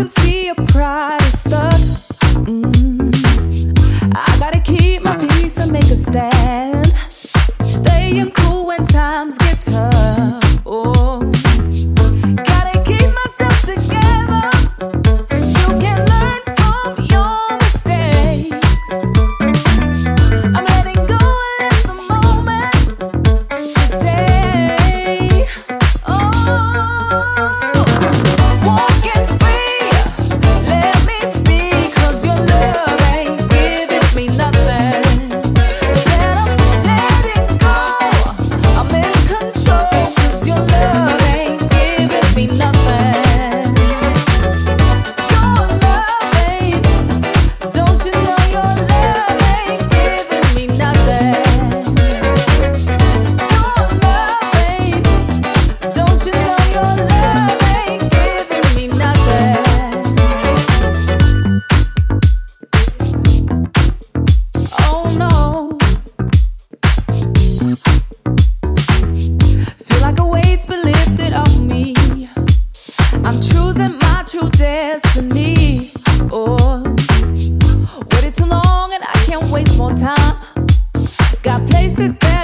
can see a losing my true destiny. Oh, waited too long and I can't waste more time. Got places that